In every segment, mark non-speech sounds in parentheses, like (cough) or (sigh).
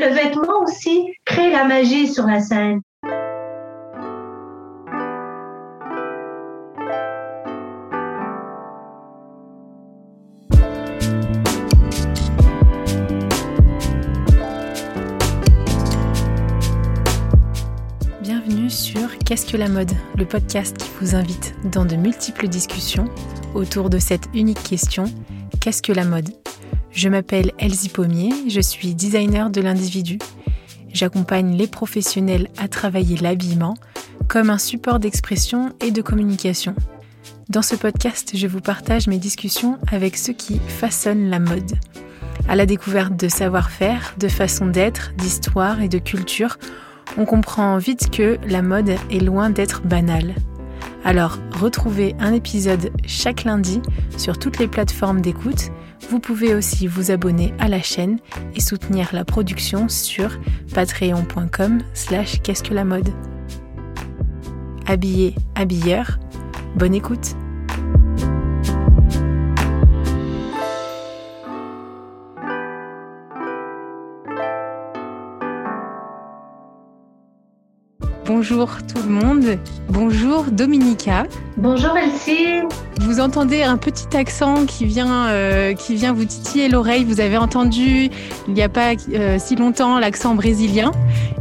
Le vêtement aussi crée la magie sur la scène. Bienvenue sur Qu'est-ce que la mode Le podcast qui vous invite dans de multiples discussions autour de cette unique question Qu'est-ce que la mode? Je m'appelle Elsie Pommier, je suis designer de l'individu. J'accompagne les professionnels à travailler l'habillement comme un support d'expression et de communication. Dans ce podcast, je vous partage mes discussions avec ceux qui façonnent la mode. À la découverte de savoir-faire, de façon d'être, d'histoire et de culture, on comprend vite que la mode est loin d'être banale. Alors, retrouvez un épisode chaque lundi sur toutes les plateformes d'écoute vous pouvez aussi vous abonner à la chaîne et soutenir la production sur patreon.com slash qu'est-ce que la mode. Habillé, habilleur, bonne écoute Bonjour tout le monde. Bonjour Dominica. Bonjour Elsie. Vous entendez un petit accent qui vient, euh, qui vient vous titiller l'oreille. Vous avez entendu il n'y a pas euh, si longtemps l'accent brésilien.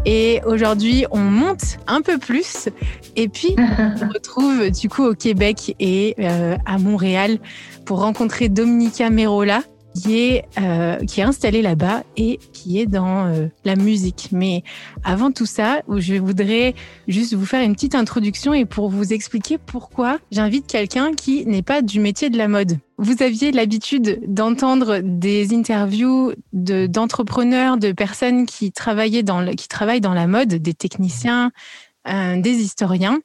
Et aujourd'hui, on monte un peu plus. Et puis, on se (laughs) retrouve du coup au Québec et euh, à Montréal pour rencontrer Dominica Merola qui est, euh, qui est installé là-bas et qui est dans euh, la musique. Mais avant tout ça, je voudrais juste vous faire une petite introduction et pour vous expliquer pourquoi j'invite quelqu'un qui n'est pas du métier de la mode. Vous aviez l'habitude d'entendre des interviews de, d'entrepreneurs, de personnes qui travaillaient dans le, qui travaillent dans la mode, des techniciens, euh, des historiens.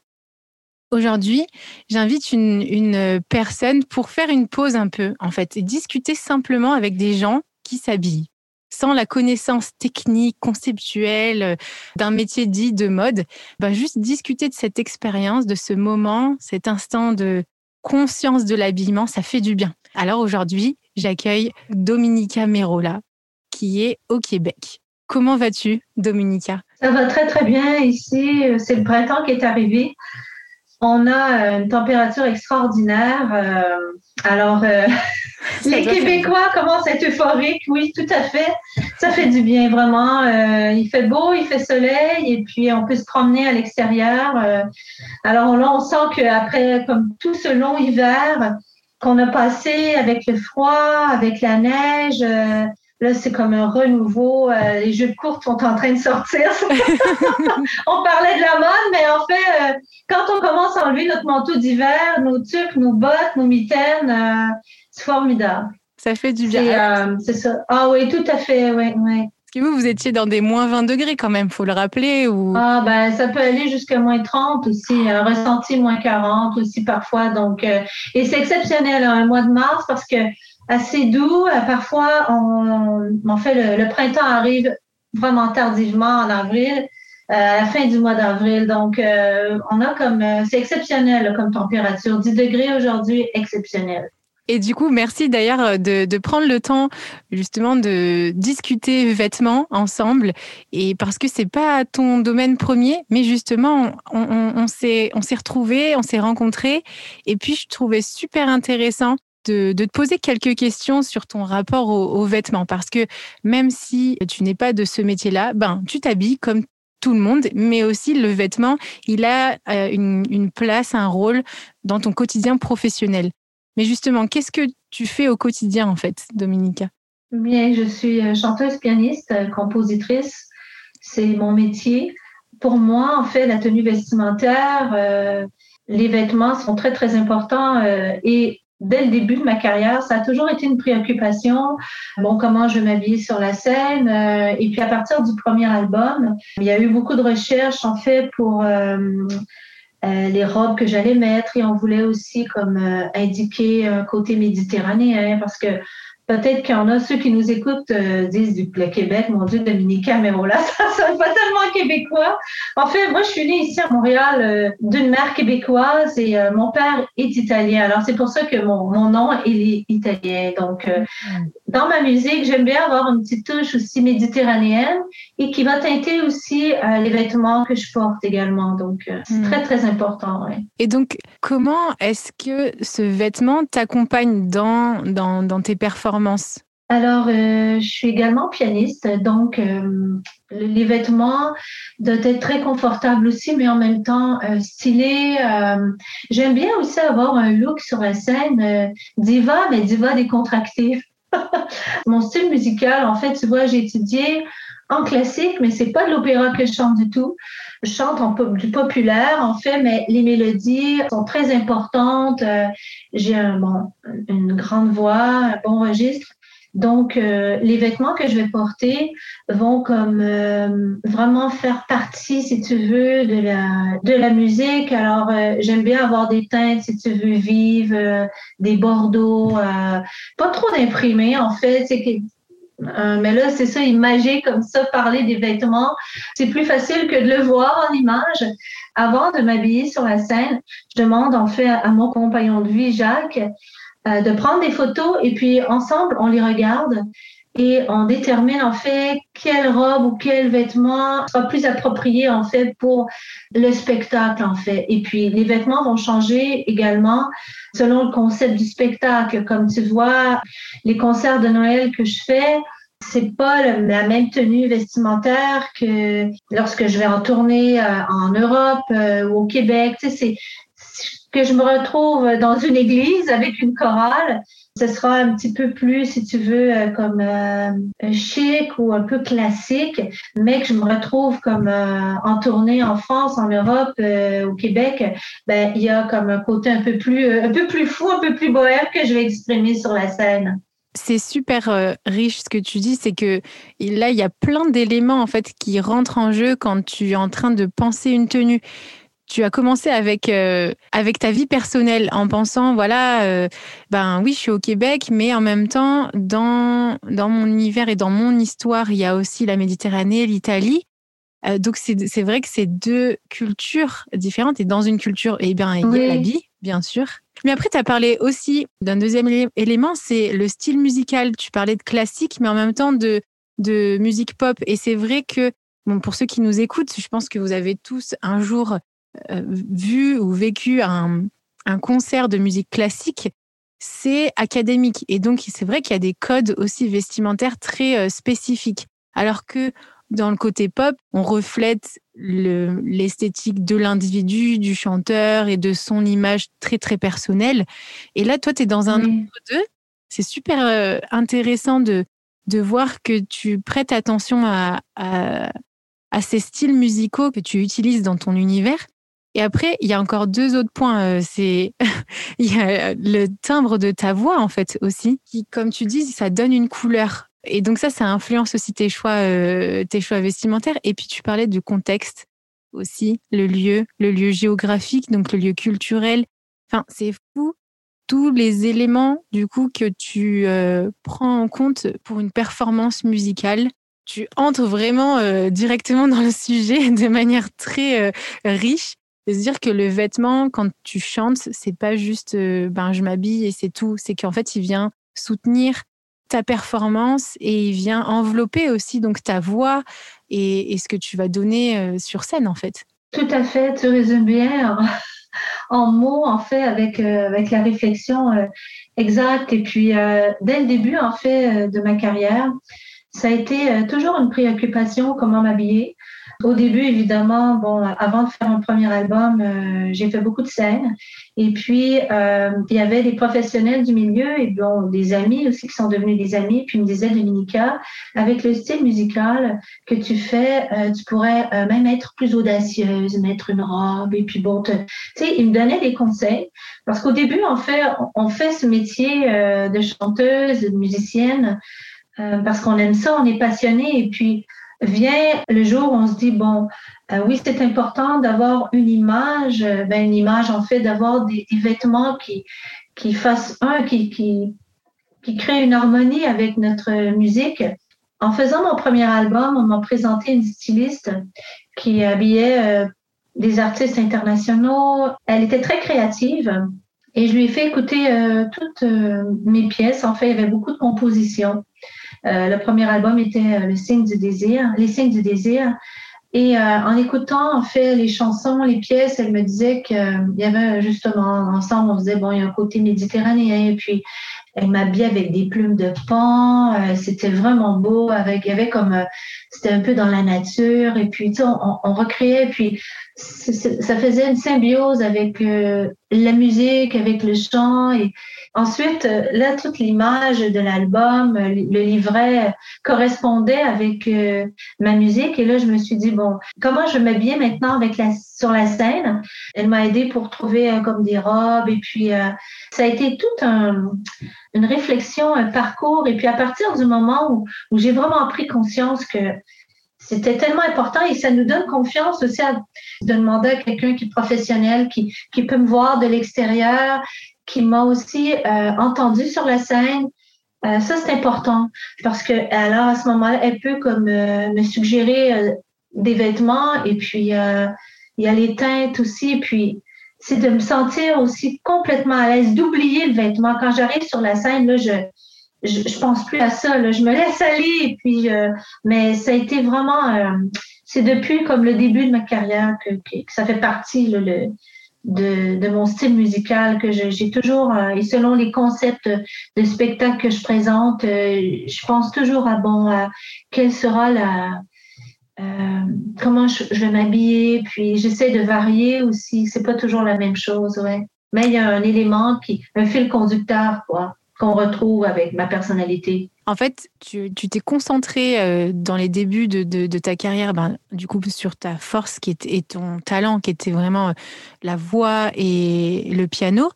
Aujourd'hui, j'invite une, personne pour faire une pause un peu, en fait, et discuter simplement avec des gens qui s'habillent sans la connaissance technique, conceptuelle euh, d'un métier dit de mode, bah juste discuter de cette expérience, de ce moment, cet instant de conscience de l'habillement, ça fait du bien. Alors aujourd'hui, j'accueille Dominica Merola, qui est au Québec. Comment vas-tu, Dominica? Ça va très très bien ici. C'est le printemps qui est arrivé. On a euh, une température extraordinaire. Euh, alors, euh, (laughs) les Québécois commencent à être euphoriques, oui, tout à fait. Ça fait du bien, vraiment. il fait beau, il fait soleil, et puis on peut se promener à l'extérieur. alors là, on sent qu'après, comme tout ce long hiver qu'on a passé avec le froid, avec la neige, Là, c'est comme un renouveau. Euh, les jeux de courte sont en train de sortir. (laughs) on parlait de la mode, mais en fait, euh, quand on commence à enlever notre manteau d'hiver, nos tuques, nos bottes, nos mitaines, euh, c'est formidable. Ça fait du bien. C'est ça. Ah oui, tout à fait, oui, oui. Vous, vous étiez dans des moins 20 degrés quand même, faut le rappeler ou... Ah ben, ça peut aller jusqu'à moins 30 aussi, ressenti moins 40 aussi parfois. Donc, et c'est exceptionnel, hein, un mois de mars, parce que assez doux. Euh, parfois, le, printemps arrive vraiment tardivement en avril, euh, à la fin du mois d'avril. Donc, euh, on a comme, c'est exceptionnel comme température. 10 degrés aujourd'hui, exceptionnel. Et du coup, merci d'ailleurs de, de, prendre le temps justement de discuter vêtements ensemble. Et parce que c'est pas ton domaine premier, mais justement, on, on, on s'est retrouvés, on s'est rencontrés. Et puis, je trouvais super intéressant de, te poser quelques questions sur ton rapport aux, vêtements. Parce que même si tu n'es pas de ce métier-là, ben, tu t'habilles comme tout le monde, mais aussi le vêtement, il a euh, une, place, un rôle dans ton quotidien professionnel. Mais justement, qu'est-ce que tu fais au quotidien, en fait, Dominica? Bien, je suis euh, chanteuse, pianiste, euh, compositrice. C'est mon métier. Pour moi, en fait, la tenue vestimentaire, les vêtements sont très, très importants et dès le début de ma carrière, ça a toujours été une préoccupation. Bon, comment je m'habille sur la scène. Euh, et puis à partir du premier album, il y a eu beaucoup de recherches en fait pour euh, euh, les robes que j'allais mettre. Et on voulait aussi comme indiquer un côté méditerranéen parce que Peut-être qu'il y en a ceux qui nous écoutent euh, disent du le Québec, mon Dieu, Dominicain, mais (laughs) voilà, ça sonne pas tellement québécois. En fait, moi, je suis née ici à Montréal euh, d'une mère québécoise et euh, mon père est italien. Alors, c'est pour ça que mon, mon nom est italien. Donc, mm. dans ma musique, j'aime bien avoir une petite touche aussi méditerranéenne et qui va teinter aussi les vêtements que je porte également. Donc, c'est mm. très, très important. Ouais. Et donc, comment est-ce que ce vêtement t'accompagne dans, dans, dans tes performances? Alors, euh, je suis également pianiste, donc euh, les vêtements doivent être très confortables aussi, mais en même temps euh, stylés. J'aime bien aussi avoir un look sur la scène diva, mais diva décontracté. (laughs) Mon style musical, en fait, tu vois, j'ai étudié en classique, mais c'est pas de l'opéra que je chante du tout. Chante du populaire, en fait, mais les mélodies sont très importantes. J'ai un, bon, une grande voix, un bon registre. Donc, euh, les vêtements que je vais porter vont comme euh, vraiment faire partie, si tu veux, de la musique. Alors, euh, j'aime bien avoir des teintes, si tu veux, vives, des bordeaux, pas trop d'imprimés, en fait. Que mais là, c'est ça, imager comme ça, parler des vêtements, c'est plus facile que de le voir en image. Avant de m'habiller sur la scène, je demande en fait à mon compagnon de vie, Jacques, euh, de prendre des photos et puis ensemble, on les regarde et on détermine en fait quelle robe ou quel vêtement sera plus approprié en fait pour le spectacle en fait. Et puis les vêtements vont changer également selon le concept du spectacle. Comme tu vois, les concerts de Noël que je fais, c'est pas la même tenue vestimentaire que lorsque je vais en tournée euh, en Europe euh, ou au Québec. Tu sais, c'est que je me retrouve dans une église avec une chorale, ce sera un petit peu plus, si tu veux, euh, comme euh, chic ou un peu classique, mais que je me retrouve comme euh, en tournée en France, en Europe, au Québec, ben il y a comme un côté un peu plus, un peu plus fou, un peu plus bohème que je vais exprimer sur la scène. C'est super riche ce que tu dis, c'est que là il y a plein d'éléments en fait qui rentrent en jeu quand tu es en train de penser une tenue tu as commencé avec euh, avec ta vie personnelle en pensant voilà euh, ben oui je suis au Québec mais en même temps dans dans mon univers et dans mon histoire il y a aussi la Méditerranée l'Italie. Euh, donc c'est vrai que c'est deux cultures différentes et dans une culture eh bien il y a la vie bien sûr. Mais après tu as parlé aussi d'un deuxième élément c'est le style musical. Tu parlais de classique mais en même temps de de musique pop. Et c'est vrai que Bon, pour ceux qui nous écoutent, je pense que vous avez tous un jour vu ou vécu un, un concert de musique classique, c'est académique. Et donc, c'est vrai qu'il y a des codes aussi vestimentaires très euh, spécifiques. Alors que dans le côté pop, on reflète l'esthétique de l'individu, du chanteur et de son image très, très personnelle. Et là, toi, tu es dans un oui. deux. C'est super euh, intéressant de, de voir que tu prêtes attention à, à, à, ces styles musicaux que tu utilises dans ton univers. Et après, il y a encore deux autres points. Euh, c'est (laughs) il y a le timbre de ta voix en fait aussi, qui, comme tu dis, ça donne une couleur. Et donc ça, ça influence aussi tes choix, euh, tes choix vestimentaires. Et puis tu parlais du contexte aussi, le lieu, le lieu géographique, donc le lieu culturel. Enfin, c'est fou tous les éléments du coup que tu euh, prends en compte pour une performance musicale. Tu entres vraiment directement dans le sujet (laughs) de manière très riche de se dire que le vêtement, quand tu chantes, c'est pas juste euh, ben je m'habille et c'est tout. C'est qu'en fait, il vient soutenir ta performance et il vient envelopper aussi donc ta voix et, ce que tu vas donner euh, sur scène en fait. Tout à fait, tu résumes bien (laughs) en, mots en fait avec euh, avec la réflexion exacte et puis dès le début en fait de ma carrière, ça a été toujours une préoccupation comment m'habiller. Au début, évidemment, bon, avant de faire mon premier album, euh, j'ai fait beaucoup de scènes. Et puis, euh, il y avait des professionnels du milieu et bon, des amis aussi qui sont devenus des amis. Puis ils me disaient, Dominica, avec le style musical que tu fais, euh, tu pourrais même être plus audacieuse, mettre une robe. Et puis bon, tu sais, ils me donnaient des conseils. Parce qu'au début, en fait, on fait ce métier de chanteuse, de musicienne, parce qu'on aime ça, on est passionné. Et puis, vient le jour où on se dit, bon, euh, oui, c'est important d'avoir une image, euh, ben, une image en fait, d'avoir des, vêtements qui, qui fassent un, qui, qui, qui crée une harmonie avec notre musique. En faisant mon premier album, on m'a présenté une styliste qui habillait euh, des artistes internationaux. Elle était très créative et je lui ai fait écouter toutes mes pièces. En fait, il y avait beaucoup de compositions. Le premier album était Le signe du désir, Les signes du désir. Et en écoutant en fait les chansons, les pièces, elle me disait qu'il y avait justement ensemble, on faisait bon, il y a un côté méditerranéen, et puis elle m'habillait avec des plumes de pan. Euh, c'était vraiment beau. Avec, il y avait comme, euh, c'était un peu dans la nature. Et puis, tu sais, on, on recréait. Puis, ça faisait une symbiose avec euh, la musique, avec le chant. Et ensuite, là, toute l'image de l'album, le livret correspondait avec ma musique. Et là, je me suis dit, bon, comment je m'habillais maintenant avec la, sur la scène? Elle m'a aidé pour trouver comme des robes. Et puis, ça a été tout un une réflexion, un parcours. Et puis à partir du moment où j'ai vraiment pris conscience que c'était tellement important et ça nous donne confiance aussi à, de demander à quelqu'un qui est professionnel, qui, qui peut me voir de l'extérieur, qui m'a aussi euh, entendu sur la scène. Euh, ça, c'est important parce que alors à ce moment-là, elle peut comme euh, me suggérer des vêtements et puis il y a les teintes aussi. Et puis c'est de me sentir aussi complètement à l'aise, d'oublier le vêtement. Quand j'arrive sur la scène, là, je, je, pense plus à ça. Là. Je me laisse aller. Et puis, euh, mais ça a été vraiment, euh, c'est depuis comme le début de ma carrière que, que, ça fait partie là, le, de, de, mon style musical que j'ai toujours, euh, et selon les concepts de spectacle que je présente, je pense toujours à bon, à quelle sera la, euh, comment je, vais m'habiller, puis j'essaie de varier aussi. C'est pas toujours la même chose, ouais. Mais il y a un élément qui, un fil conducteur, quoi, qu'on retrouve avec ma personnalité. En fait, tu t'es concentré euh, dans les débuts de, de, ta carrière, ben, du coup, sur ta force qui et ton talent, qui était vraiment euh, la voix et le piano.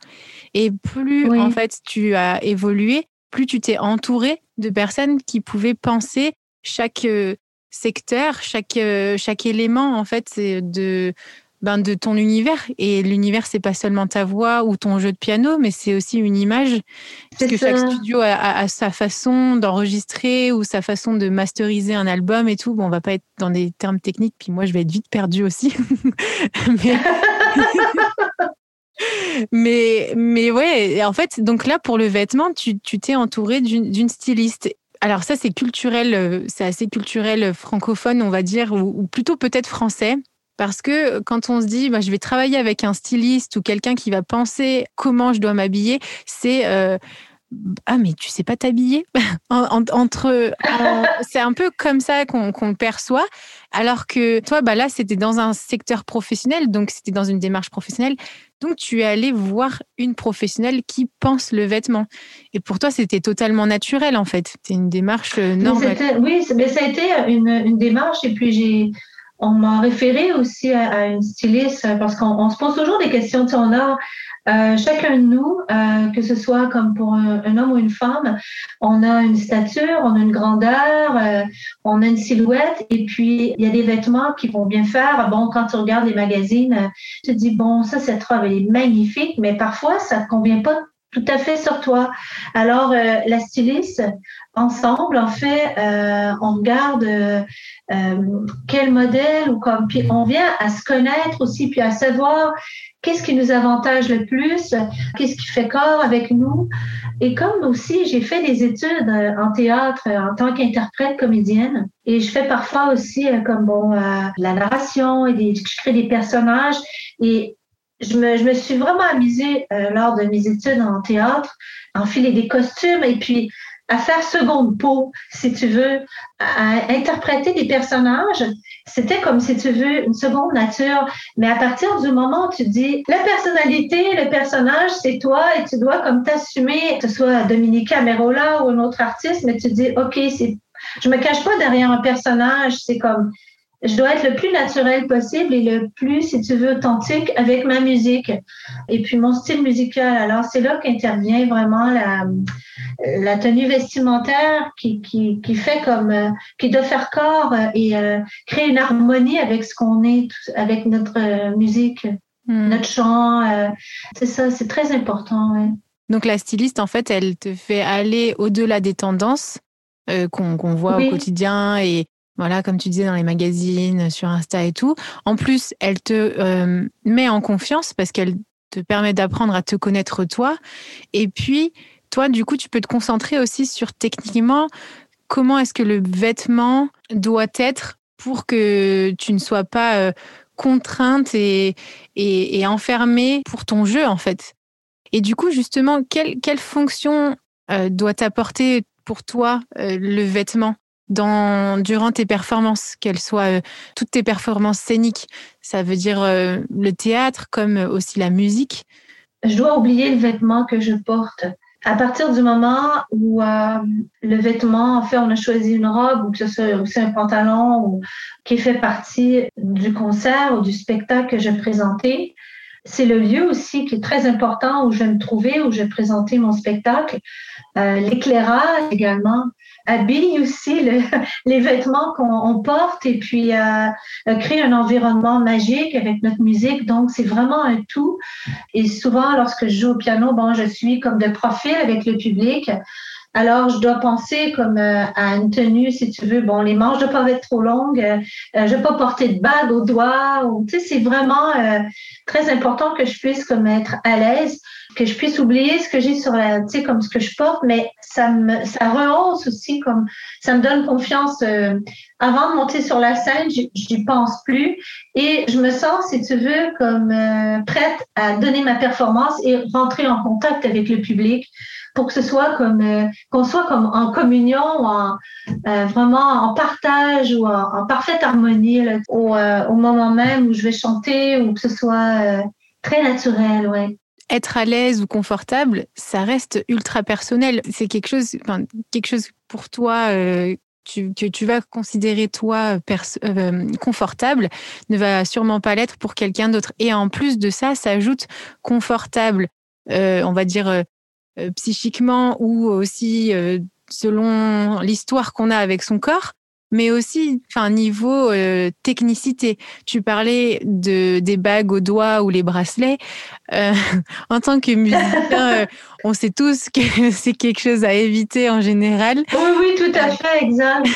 Et plus, en fait, tu as évolué, plus tu t'es entouré de personnes qui pouvaient penser chaque secteur, chaque, euh, chaque élément, en fait, de, ben, de ton univers. Et l'univers, c'est pas seulement ta voix ou ton jeu de piano, mais c'est aussi une image. Parce que chaque studio a, sa façon d'enregistrer ou sa façon de masteriser un album et tout. Bon, on va pas être dans des termes techniques, puis moi, je vais être vite perdue aussi. (laughs) mais... (laughs) mais, mais ouais, en fait, donc là, pour le vêtement, tu t'es entouré d'une styliste alors ça, c'est culturel, euh, c'est assez culturel euh, francophone, on va dire, ou, plutôt peut-être français. Parce que quand on se dit, bah, je vais travailler avec un styliste ou quelqu'un qui va penser comment je dois m'habiller, c'est euh, ah mais tu sais pas t'habiller? (laughs) Entre c'est un peu comme ça qu'on le perçoit. Alors que toi bah là c'était dans un secteur professionnel donc c'était dans une démarche professionnelle. Donc tu es allé voir une professionnelle qui pense le vêtement. Et pour toi c'était totalement naturel en fait. C'était une démarche euh, normale. oui mais ça a été une, une démarche et puis j'ai on m'a référé aussi à, une styliste parce qu'on se pose toujours des questions. Tu sais, on euh, chacun de nous, euh, que ce soit comme pour un, homme ou une femme, on a une stature, on a une grandeur, euh, on a une silhouette, et puis il y a des vêtements qui vont bien faire. Bon, quand tu regardes les magazines, tu te dis bon, ça cette robe elle est magnifique, mais parfois ça ne convient pas tout à fait sur toi. Alors, euh, la styliste, ensemble, en fait, euh, on regarde euh, quel modèle ou comme, puis on vient à se connaître aussi, puis à savoir qu'est-ce qui nous avantage le plus, qu'est-ce qui fait corps avec nous. Et comme aussi, j'ai fait des études en théâtre en tant qu'interprète comédienne, et je fais parfois aussi comme bon la narration et des, je crée des personnages. Et je me, suis vraiment amusée euh, lors de mes études en théâtre, à enfiler des costumes et puis à faire seconde peau, si tu veux, à interpréter des personnages. C'était comme si tu veux une seconde nature. Mais à partir du moment où tu dis la personnalité, le personnage, c'est toi et tu dois comme t'assumer, que ce soit Dominique Amerola ou un autre artiste, mais tu dis, OK, c'est, je me cache pas derrière un personnage, c'est comme, je dois être le plus naturel possible et le plus, si tu veux, authentique avec ma musique. Et puis mon style musical. Alors c'est là qu'intervient vraiment la, la tenue vestimentaire qui, qui, qui fait comme, euh, qui doit faire corps et euh, créer une harmonie avec ce qu'on est, avec notre musique, hmm. notre chant. Euh, c'est ça, c'est très important. Donc la styliste, en fait, elle te fait aller au-delà des tendances euh, qu'on voit au quotidien et voilà, comme tu disais dans les magazines, sur Insta et tout. En plus, elle te euh, met en confiance parce qu'elle te permet d'apprendre à te connaître toi. Et puis, toi, du coup, tu peux te concentrer aussi sur techniquement comment est-ce que le vêtement doit être pour que tu ne sois pas euh, contrainte et, enfermée pour ton jeu, en fait. Et du coup, justement, quelle, quelle fonction euh, doit apporter pour toi le vêtement? Durant tes performances, qu'elles soient euh, toutes tes performances scéniques. Ça veut dire euh, le théâtre comme aussi la musique. Je dois oublier le vêtement que je porte. À partir du moment où euh, le vêtement, en fait, on a choisi une robe ou que ce soit aussi un pantalon ou, qui fait partie du concert ou du spectacle que je présentais, c'est le lieu aussi qui est très important où je vais me trouver, où je vais présenter mon spectacle. L'éclairage également habille aussi (laughs) les vêtements qu'on porte et puis euh, euh, crée un environnement magique avec notre musique. Donc, c'est vraiment un tout. Et souvent, lorsque je joue au piano, bon, je suis comme de profil avec le public. Alors, je dois penser comme euh, à une tenue, si tu veux. Bon, les manches ne doivent pas être trop longues. Euh, je ne vais pas porter de bague au doigt. tu sais, c'est vraiment très important que je puisse comme être à l'aise que je puisse oublier ce que j'ai sur la, tu sais, comme ce que je porte, mais ça me, ça rehausse aussi, comme ça me donne confiance. Euh, avant de monter sur la scène, j'y pense plus et je me sens, si tu veux, comme euh, prête à donner ma performance et rentrer en contact avec le public pour que ce soit comme euh, qu'on soit comme en communion ou en vraiment en partage ou en, parfaite harmonie au, au, moment même où je vais chanter ou que ce soit très naturel ouais être à l'aise ou confortable, ça reste ultra personnel. C'est quelque chose, quelque chose pour toi euh, que tu vas considérer toi euh, confortable ne va sûrement pas l'être pour quelqu'un d'autre. Et en plus de ça, s'ajoute confortable, euh, on va dire psychiquement ou aussi selon l'histoire qu'on a avec son corps mais aussi enfin niveau euh, technicité. Tu parlais de des bagues aux doigts ou les bracelets. Euh, (laughs) en tant que musicien, (laughs) euh, on sait tous que (laughs) c'est quelque chose à éviter en général. Oui, oui, tout à fait, exact.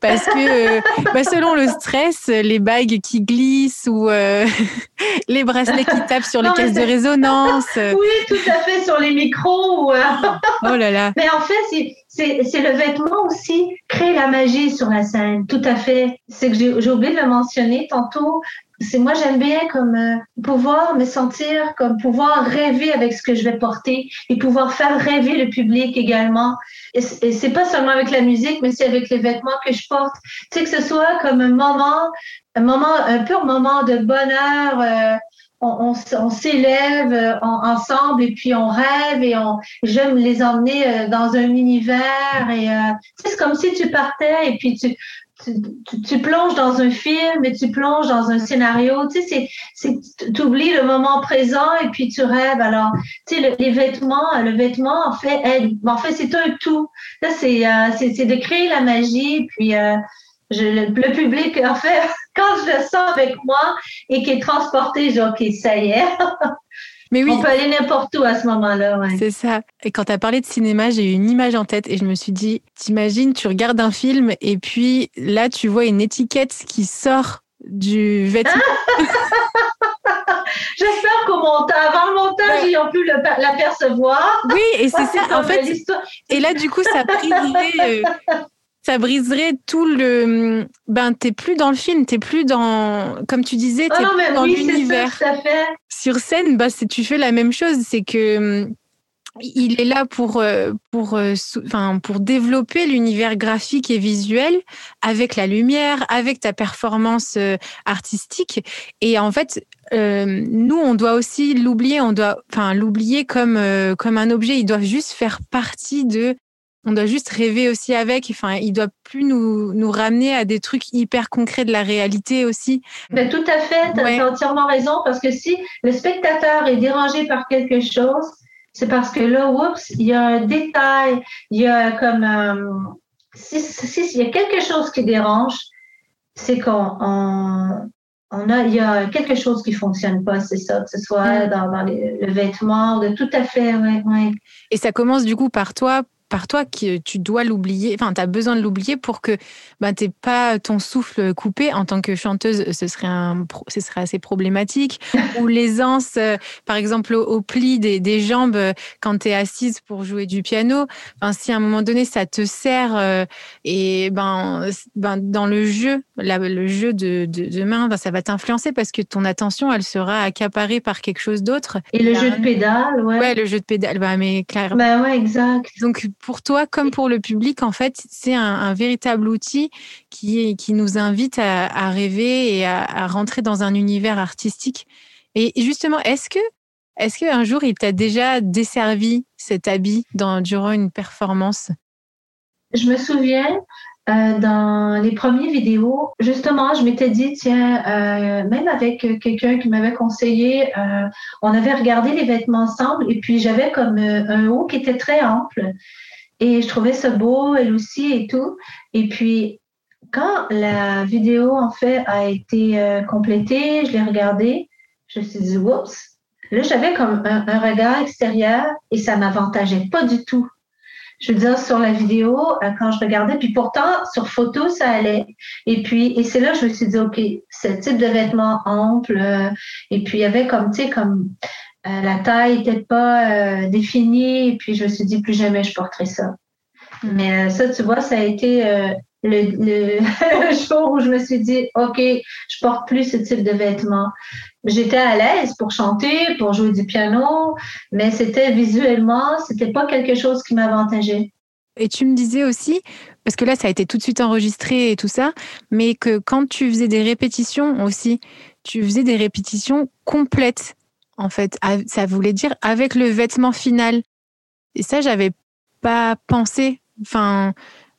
Parce que bah, selon le stress, les bagues qui glissent ou (laughs) les bracelets qui tapent sur les caisses de résonance. Oui, tout à fait, sur les micros. oh là là. Mais en fait, c'est le vêtement aussi crée la magie sur la scène. Tout à fait. C'est que j'ai oublié de le mentionner tantôt. C'est moi j'aime bien comme euh, pouvoir me sentir comme pouvoir rêver avec ce que je vais porter et pouvoir faire rêver le public également. Et, c'est pas seulement avec la musique, mais c'est avec les vêtements que je porte. Tu sais que ce soit comme un moment, un moment, un pur moment de bonheur. Euh, on, s'élève euh, ensemble et puis on rêve et on j'aime les emmener euh, dans un univers et c'est comme si tu partais et puis tu, tu, plonges dans un film et tu plonges dans un scénario. Tu sais, c'est, oublies le moment présent et puis tu rêves. Alors, tu sais, les vêtements, le vêtement, en fait, aide. En fait, c'est un tout. Là, c'est, c'est, de créer la magie. Puis, je, le, public, en fait, (laughs) quand je le sens avec moi et qu'il est transporté, je dis, OK, ça y est. (laughs) Mais oui. On peut aller n'importe où à ce moment-là. Ouais. C'est ça. Et quand tu as parlé de cinéma, j'ai eu une image en tête et je me suis dit, t'imagines, tu regardes un film et puis là, tu vois une étiquette qui sort du vêtement. (laughs) J'espère qu'au montage, avant le montage, ils ont pu l'apercevoir. Oui, et c'est ça. En fait, et là, du coup, ça briserait, euh, (laughs) ça briserait tout le. Ben, t'es plus dans le film, t'es plus dans. Comme tu disais, t'es plus dans l'univers. Fait. Sur scène, bah, tu fais la même chose. C'est que il est là pour, euh, pour, euh, enfin, pour développer l'univers graphique et visuel avec la lumière, avec ta performance euh, artistique. Et en fait, nous, on doit aussi l'oublier, on doit, enfin, l'oublier comme, comme un objet. Ils doivent juste faire partie de on doit juste rêver aussi avec. Enfin, il doit plus nous, nous ramener à des trucs hyper concrets de la réalité aussi. Ben, tout à fait, tu as entièrement raison, parce que si le spectateur est dérangé par quelque chose, c'est parce que là, oups, il y a un détail, il y a comme... Euh, si, si, il y a quelque chose qui dérange, c'est qu'on on a, il y a quelque chose qui fonctionne pas, c'est ça, que ce soit mm. dans, dans les, le vêtement, de tout à fait, ouais, ouais. Et ça commence du coup par toi, par toi que tu dois l'oublier, enfin, tu as besoin de l'oublier pour que ben, tu pas ton souffle coupé. En tant que chanteuse, ce serait, un, ce serait assez problématique. (laughs) Ou l'aisance, euh, par exemple, au, pli des, des, jambes euh, quand tu es assise pour jouer du piano. Enfin, si à un moment donné, ça te sert, euh, et ben, ben, dans le jeu, le jeu de, de, de main, ben, ça va t'influencer parce que ton attention, elle sera accaparée par quelque chose d'autre. Et le jeu de pédale, ouais. Ouais, le jeu de pédale, bah, mais clairement. Bah ouais, exact. Donc, pour toi comme pour le public, en fait, c'est un, véritable outil qui, qui nous invite à, rêver et à, rentrer dans un univers artistique. Et justement, est-ce que est-ce qu'un jour il t'a déjà desservi cet habit durant une performance? Je me souviens, euh, dans les premières vidéos, justement, je m'étais dit, tiens, euh, même avec quelqu'un qui m'avait conseillé, euh, on avait regardé les vêtements ensemble et puis j'avais comme un haut qui était très ample. Et je trouvais ça beau, elle aussi et tout. Et puis, quand la vidéo, en fait, a été euh, complétée, je l'ai regardée, je me suis dit, oups, là, j'avais comme un, regard extérieur et ça m'avantageait pas du tout. Je veux dire, sur la vidéo, euh, quand je regardais, puis pourtant, sur photo, ça allait. Et puis, et c'est là que je me suis dit, OK, ce type de vêtements ample, euh, et puis il y avait comme, tu sais, comme euh, la taille n'était pas définie, et puis je me suis dit plus jamais je porterai ça. Mais ça, tu vois, ça a été (laughs) le, jour où je me suis dit, OK, je porte plus ce type de vêtements. J'étais à l'aise pour chanter, pour jouer du piano, mais c'était visuellement, c'était pas quelque chose qui m'avantageait. Et tu me disais aussi, parce que là, ça a été tout de suite enregistré et tout ça, mais que quand tu faisais des répétitions aussi, tu faisais des répétitions complètes en fait. Ça voulait dire avec le vêtement final. Et ça, j'avais pas pensé. Enfin,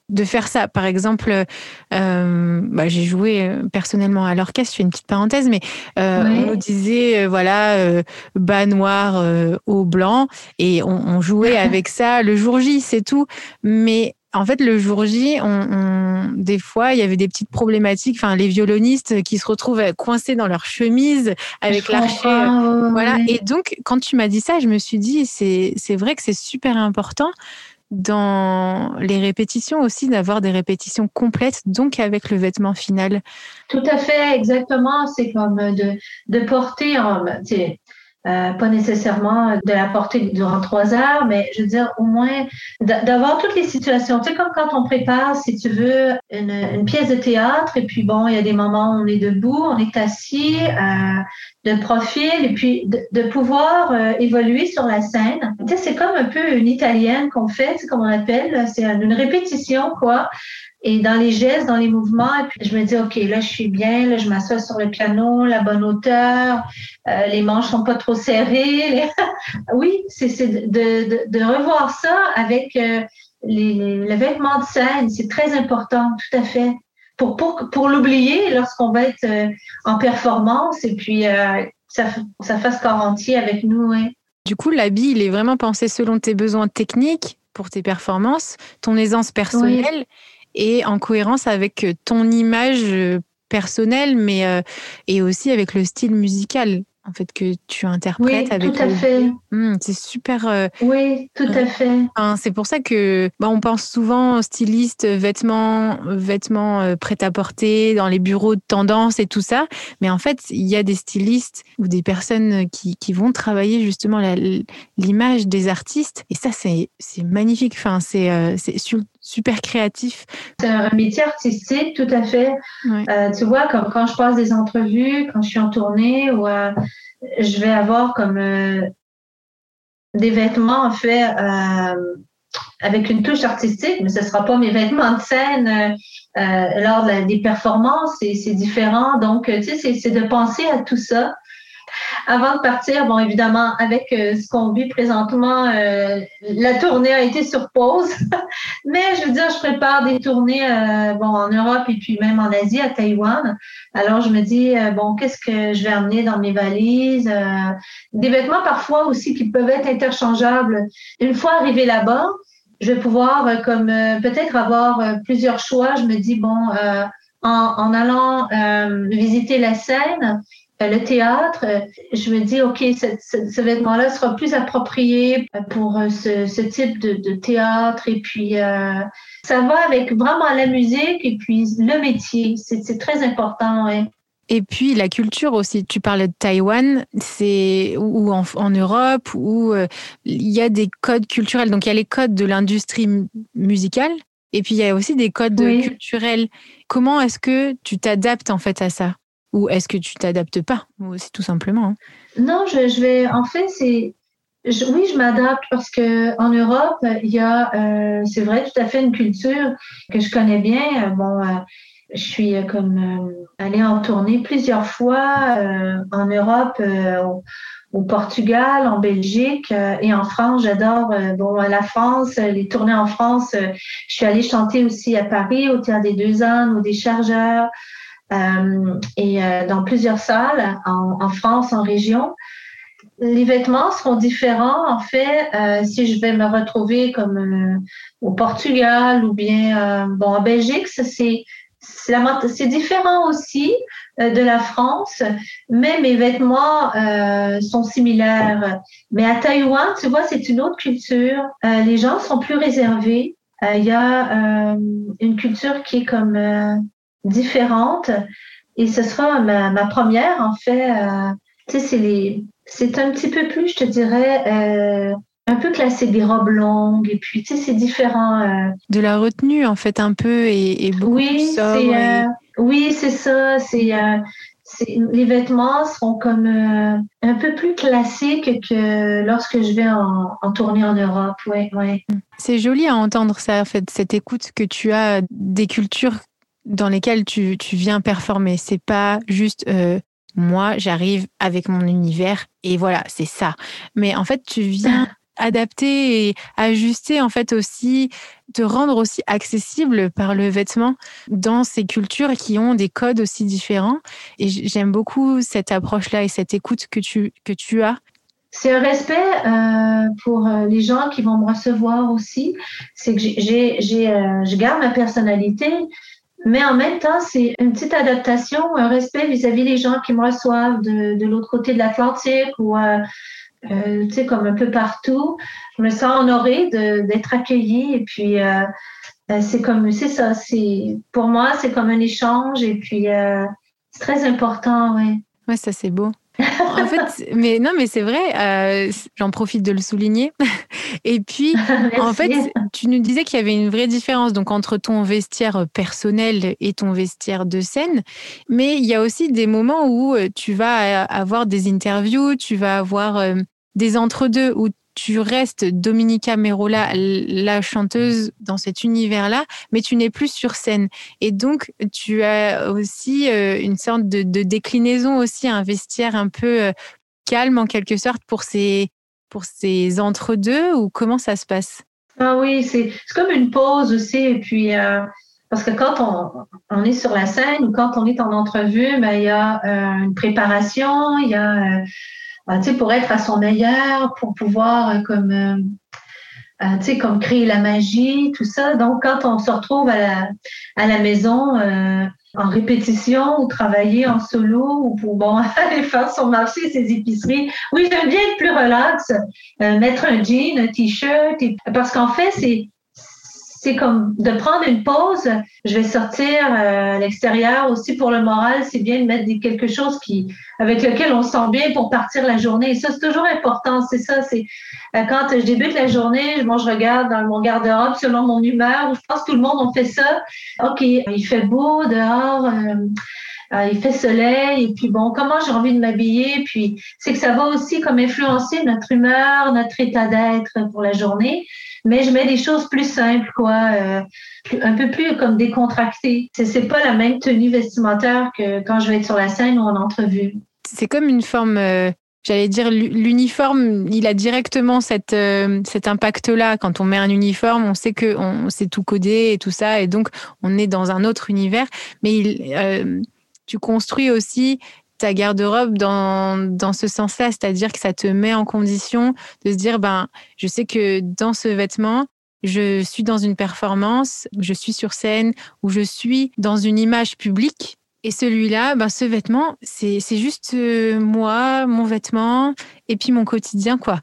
de faire ça. Par exemple, euh, bah, j'ai joué euh, personnellement à l'orchestre, je fais une petite parenthèse, mais euh, on nous disait, voilà, bas noir, haut blanc, et on, on jouait (laughs) avec ça le jour J, c'est tout. Mais en fait, le jour J, on, des fois, il y avait des petites problématiques. Enfin, les violonistes qui se retrouvent coincés dans leur chemise avec l'archer. voilà. Et donc, quand tu m'as dit ça, je me suis dit, c'est vrai que c'est super important dans les répétitions aussi d'avoir des répétitions complètes, donc avec le vêtement final. Tout à fait, exactement. C'est comme de, porter en, euh, pas nécessairement de la porter durant trois heures, mais je veux dire au moins d'avoir toutes les situations. Tu sais, comme quand on prépare, si tu veux, une, une, pièce de théâtre, et puis bon, il y a des moments où on est debout, on est assis, euh, de profil, et puis de, pouvoir euh, évoluer sur la scène. Tu sais, c'est comme un peu une italienne qu'on fait, comme on appelle, c'est une répétition, quoi et dans les gestes, dans les mouvements. Et puis je me dis, OK, là, je suis bien, là, je m'assois sur le piano, la bonne hauteur, euh, les manches sont pas trop serrées. (laughs) oui, c'est de, de, de, revoir ça avec euh, les, les, vêtements de scène. C'est très important, tout à fait. Pour, pour, pour l'oublier lorsqu'on va être euh, en performance et puis ça, ça fasse corps entier avec nous. Ouais. Du coup, l'habit, il est vraiment pensé selon tes besoins techniques pour tes performances, ton aisance personnelle et en cohérence avec euh, ton image euh, personnelle, mais euh, et aussi avec le style musical en fait que tu interprètes oui, avec tout à fait. Mmh, c'est super. Oui, tout à fait. c'est pour ça que bah, on pense souvent styliste, vêtements, vêtements prêts à porter dans les bureaux de tendance et tout ça. Mais en fait, il y a des stylistes ou des personnes qui, qui vont travailler justement l'image des artistes. Et ça, c'est magnifique. Enfin, c'est c'est super créatif. C'est un métier artistique, tout à fait. Euh, tu vois, comme quand je passe des entrevues, quand je suis en tournée, ou euh, je vais avoir comme euh, des vêtements en fait avec une touche artistique, mais ce ne sera pas mes vêtements de scène lors des performances, c'est différent. Donc, tu sais, c'est de penser à tout ça avant de partir, bon, évidemment, avec euh, ce qu'on vit présentement, euh, la tournée a été sur pause. (laughs) Mais je veux dire, je prépare des tournées euh, bon, en Europe et puis même en Asie, à Taïwan. Alors, je me dis, bon, qu'est-ce que je vais amener dans mes valises? des vêtements parfois aussi qui peuvent être interchangeables. Une fois arrivé là-bas, je vais pouvoir comme peut-être avoir plusieurs choix. Je me dis, bon, en, allant euh, visiter la euh, le théâtre, je me dis, OK, ce, vêtement-là sera plus approprié pour ce, type de, théâtre. Et puis, ça va avec vraiment la musique et puis le métier. C'est très important. Et puis la culture aussi. Tu parlais de Taïwan, c'est ou en, Europe où il y a des codes culturels. Donc il y a les codes de l'industrie musicale et puis il y a aussi des codes culturels. Comment est-ce que tu t'adaptes en fait à ça? Ou est-ce que tu t'adaptes pas aussi tout simplement hein? Non, je, vais. En fait, c'est oui, je m'adapte parce que en Europe, il y a, euh, c'est vrai, tout à fait une culture que je connais bien. Bon, euh, je suis comme euh, allée en tournée plusieurs fois en Europe au Portugal, en Belgique et en France. J'adore bon la France, les tournées en France. je suis allée chanter aussi à Paris au Théâtre des Deux Ânes, au Déchargeurs et dans plusieurs salles en, France, en région. Les vêtements seront différents en fait si je vais me retrouver comme au Portugal ou bien bon en Belgique. C'est différent aussi euh, de la France, mais mes vêtements euh, sont similaires. Mais à Taïwan, tu vois, c'est une autre culture. Euh, les gens sont plus réservés. Il y a une culture qui est comme différente. Et ce sera ma, ma première, en fait. tu sais, c'est les, c'est un petit peu plus, je te dirais, un peu classique, des robes longues, et puis tu sais, c'est différent. Euh. De la retenue, en fait, un peu, et, beaucoup oui, c'est, euh, oui, c'est ça. C'est, euh, les vêtements seront comme un peu plus classiques que lorsque je vais en, en tournée en Europe. Ouais, ouais. C'est joli à entendre ça, en fait, cette écoute que tu as des cultures dans lesquelles tu, tu viens performer. C'est pas juste moi, j'arrive avec mon univers et voilà, c'est ça. Mais en fait, tu viens (laughs) adapter et ajuster en fait aussi, te rendre aussi accessible par le vêtement dans ces cultures qui ont des codes aussi différents. Et j'aime beaucoup cette approche-là et cette écoute que tu, que tu as. C'est un respect euh, pour euh, les gens qui vont me recevoir aussi. C'est que j'ai, j'ai, euh, je garde ma personnalité, mais en même temps, c'est une petite adaptation, un respect vis-à-vis des gens qui me reçoivent de, de l'autre côté de l'Atlantique ou euh, tu sais, comme un peu partout. Je me sens honorée d'être accueillie et puis euh, euh, c'est comme, c'est ça, c'est, pour moi, c'est comme un échange et puis c'est très important, oui. Ouais, ça c'est beau. En fait, mais non, mais c'est vrai, j'en profite de le souligner. (laughs) Et puis, (laughs) en fait, tu nous disais qu'il y avait une vraie différence donc entre ton vestiaire personnel et ton vestiaire de scène, mais il y a aussi des moments où tu vas avoir des interviews, tu vas avoir des entre-deux où tu restes Dominica Merola, la chanteuse dans cet univers-là, mais tu n'es plus sur scène. Et donc, tu as aussi une sorte de, déclinaison aussi, un vestiaire un peu calme en quelque sorte pour ces, pour ces entre-deux ou comment ça se passe? Ah oui, c'est comme une pause aussi. Et puis, euh, parce que quand on, on, est sur la scène ou quand on est en entrevue, ben, il y a euh, une préparation, il y a, euh, sais, pour être à son meilleur, pour pouvoir comme, tu sais, comme créer la magie, tout ça. Donc, quand on se retrouve à la, à la maison, en répétition ou travailler en solo ou pour bon (laughs) aller faire son marché, ses épiceries. Oui, j'aime bien être plus relax, euh, mettre un jean, un t-shirt, parce qu'en fait, c'est c'est comme de prendre une pause. Je vais sortir euh, à l'extérieur aussi pour le moral. C'est bien de mettre quelque chose qui, avec lequel on se sent bien pour partir la journée. Et ça, c'est toujours important. C'est ça. C'est euh, quand je débute la journée, moi, je regarde dans mon garde-robe selon mon humeur. Je pense que tout le monde en fait ça. OK, il fait beau dehors. Euh, il fait soleil et puis bon, comment j'ai envie de m'habiller, puis c'est que ça va aussi comme influencer notre humeur, notre état d'être pour la journée mais je mets des choses plus simples, quoi, euh, un peu plus comme décontractées. C'est, c'est pas la même tenue vestimentaire que quand je vais être sur la scène ou en entrevue. C'est comme une forme, euh, j'allais dire, l'uniforme, il a directement cette, euh, cet impact-là. Quand on met un uniforme, on sait que on, c'est tout codé et tout ça, et donc on est dans un autre univers. Mais il, tu construis aussi ta garde-robe dans, dans ce sens-là, c'est-à-dire que ça te met en condition de se dire, ben, je sais que dans ce vêtement, je suis dans une performance, je suis sur scène ou je suis dans une image publique. Et celui-là, ben, ce vêtement, c'est juste euh, moi, mon vêtement et puis mon quotidien, quoi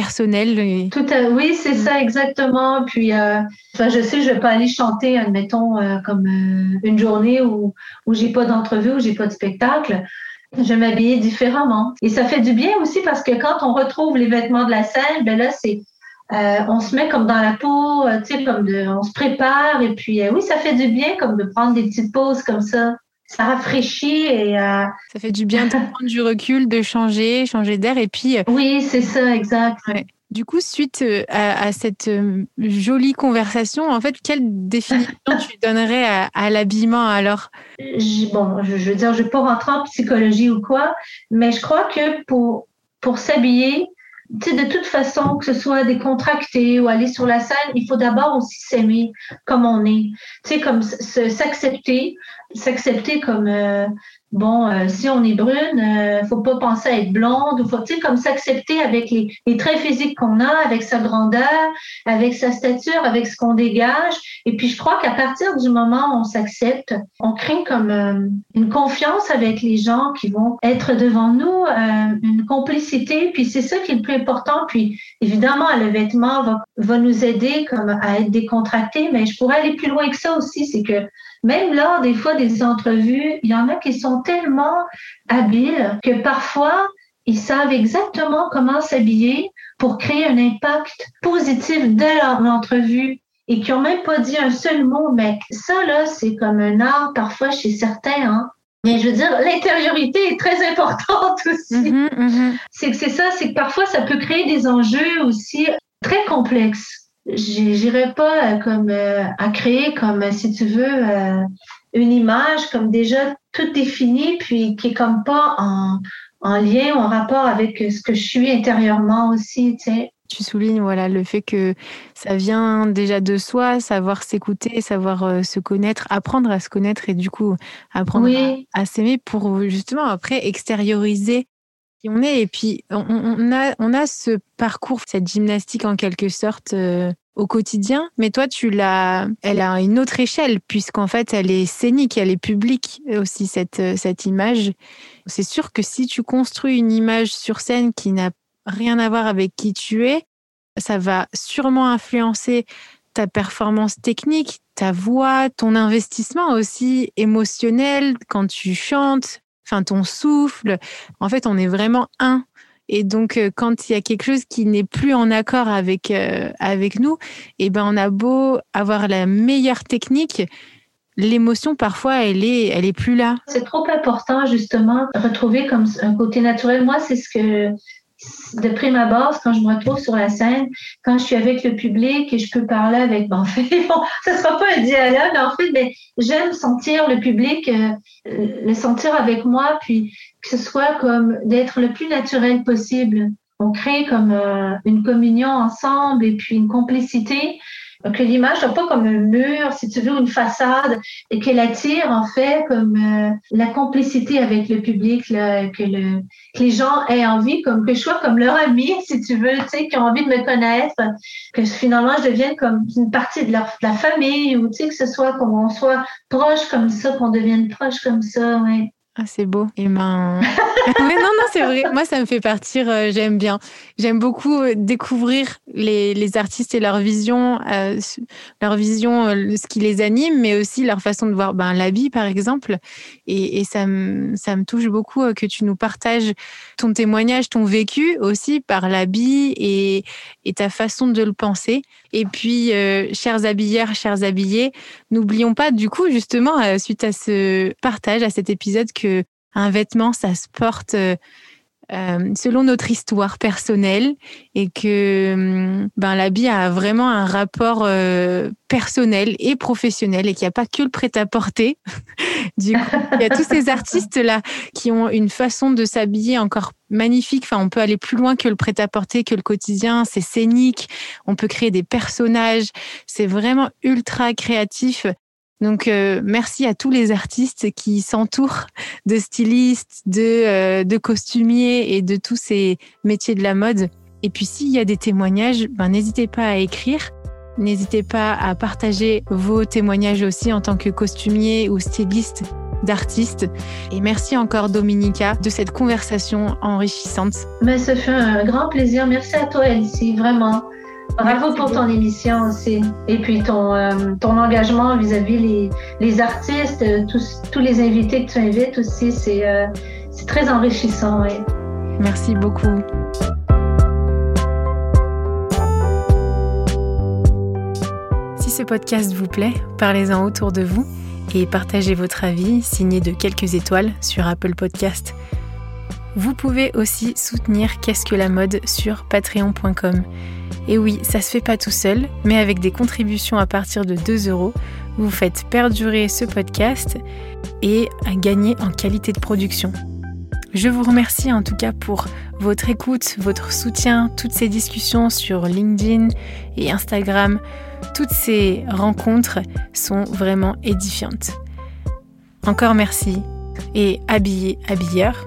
personnel. Tout oui, c'est mm. ça exactement. Puis, euh, je sais, je vais pas aller chanter, admettons, euh, comme une journée où où j'ai pas d'entrevue, où j'ai pas de spectacle. Je m'habiller différemment. Et ça fait du bien aussi parce que quand on retrouve les vêtements de la scène, ben là, c'est euh, on se met comme dans la peau, euh, tu sais, comme de, on se prépare et puis euh, oui, ça fait du bien comme de prendre des petites pauses comme ça. Ça rafraîchit et ça fait du bien de (laughs) prendre du recul, de changer, changer d'air et puis. Oui, c'est ça, exact. Du coup, suite à, cette jolie conversation, en fait, quelle définition (laughs) tu donnerais à, l'habillement alors? Bon, je, je, veux dire, je ne vais pas rentrer en psychologie ou quoi, mais je crois que pour pour s'habiller, tu sais, de toute façon, que ce soit décontracté ou aller sur la scène, il faut d'abord aussi s'aimer comme on est. Tu sais, comme s'accepter, s'accepter comme euh, bon, euh, si on est brune, euh, faut pas penser à être blonde, ou faut, tu comme s'accepter avec les, traits physiques qu'on a, avec sa grandeur, avec sa stature, avec ce qu'on dégage. Et puis, je crois qu'à partir du moment où on s'accepte, on crée comme euh, une confiance avec les gens qui vont être devant nous, une complicité. Puis, c'est ça qui est le plus important. Puis, évidemment, le vêtement va, va nous aider comme à être décontracté, mais je pourrais aller plus loin que ça aussi, c'est que même lors des fois des entrevues, il y en a qui sont tellement habiles que parfois, ils savent exactement comment s'habiller pour créer un impact positif de l'entrevue et qui ont même pas dit un seul mot, mais ça, là, c'est comme un art parfois chez certains, hein. Mais je veux dire, l'intériorité est très importante aussi. Mm-hmm, mm-hmm. C'est que c'est ça, c'est que parfois ça peut créer des enjeux aussi très complexes j'irais pas euh, comme euh, à créer comme euh, si tu veux une image comme déjà toute définie puis qui est comme pas en, en lien ou en rapport avec ce que je suis intérieurement aussi, tu sais. Tu soulignes voilà le fait que ça vient déjà de soi, savoir s'écouter, savoir se connaître, apprendre à se connaître et du coup apprendre à, à s'aimer pour justement après extérioriser on est. Et puis, on, a, on a ce parcours, cette gymnastique en quelque sorte euh, au quotidien. Mais toi, tu l'as, elle a une autre échelle puisqu'en fait, elle est scénique, elle est publique aussi cette cette image. C'est sûr que si tu construis une image sur scène qui n'a rien à voir avec qui tu es, ça va sûrement influencer ta performance technique, ta voix, ton investissement aussi émotionnel quand tu chantes, enfin ton souffle. En fait, on est vraiment un. Et donc, euh, quand il y a quelque chose qui n'est plus en accord avec euh, avec nous, eh ben, on a beau avoir la meilleure technique, l'émotion parfois elle est elle est plus là. C'est trop important justement retrouver comme un côté naturel. Moi, c'est ce que de prime abord, quand je me retrouve sur la scène, quand je suis avec le public et je peux parler avec, (laughs) ben, en fait, bon, ce sera pas un dialogue, en fait, mais j'aime sentir le public, euh, le sentir avec moi, puis que ce soit comme d'être le plus naturel possible. On crée comme euh, une communion ensemble et puis une complicité que l'image soit pas comme un mur, si tu veux, une façade, et qu'elle attire en fait comme euh, la complicité avec le public, que, le, que les gens aient envie, comme que je sois comme leur ami, si tu veux, tu sais, qui ont envie de me connaître, que finalement je devienne comme une partie de, leur, la famille, ou tu sais, que ce soit qu'on soit proche comme ça, qu'on devienne proche comme ça, ouais. Ah, c'est beau. Et eh ben... (laughs) Mais non, non, c'est vrai. Moi, ça me fait partir. Euh, j'aime bien. J'aime beaucoup euh, découvrir les, artistes et leur vision, euh, leur vision, ce qui les anime, mais aussi leur façon de voir ben, l'habit, par exemple. Et, ça, me, ça me touche beaucoup que tu nous partages ton témoignage, ton vécu aussi par l'habit et ta façon de le penser. Et puis, chers habilleurs, chers habillés, n'oublions pas, du coup, justement, suite à ce partage, à cet épisode, que un vêtement, ça se porte euh, selon notre histoire personnelle et que hum, ben, l'habit a vraiment un rapport euh, personnel et professionnel et qu'il n'y a pas que le prêt-à-porter. (laughs) du coup, il y a tous ces artistes-là qui ont une façon de s'habiller encore magnifique. Enfin, on peut aller plus loin que le prêt-à-porter, que le quotidien. C'est scénique. On peut créer des personnages. C'est vraiment ultra créatif. Donc euh, merci à tous les artistes qui s'entourent de stylistes, de, euh, de costumiers et de tous ces métiers de la mode. Et puis s'il y a des témoignages, ben, n'hésitez pas à écrire. N'hésitez pas à partager vos témoignages aussi en tant que costumier ou styliste d'artistes. Et merci encore Dominica de cette conversation enrichissante. Mais ça fait un grand plaisir. Merci à toi Elsie, vraiment. Bravo pour ton émission aussi. Et puis ton, euh, ton engagement vis-à-vis les, les, artistes, tous, tous les invités que tu invites aussi, c'est euh, très enrichissant. Merci beaucoup. Si ce podcast vous plaît, parlez-en autour de vous et partagez votre avis signé de quelques étoiles sur Apple Podcast. Vous pouvez aussi soutenir Qu'est-ce que la mode sur patreon.com. Et oui, ça se fait pas tout seul, mais avec des contributions à partir de 2 euros, vous faites perdurer ce podcast et gagner en qualité de production. Je vous remercie en tout cas pour votre écoute, votre soutien, toutes ces discussions sur LinkedIn et Instagram. Toutes ces rencontres sont vraiment édifiantes. Encore merci et habillez, habilleur.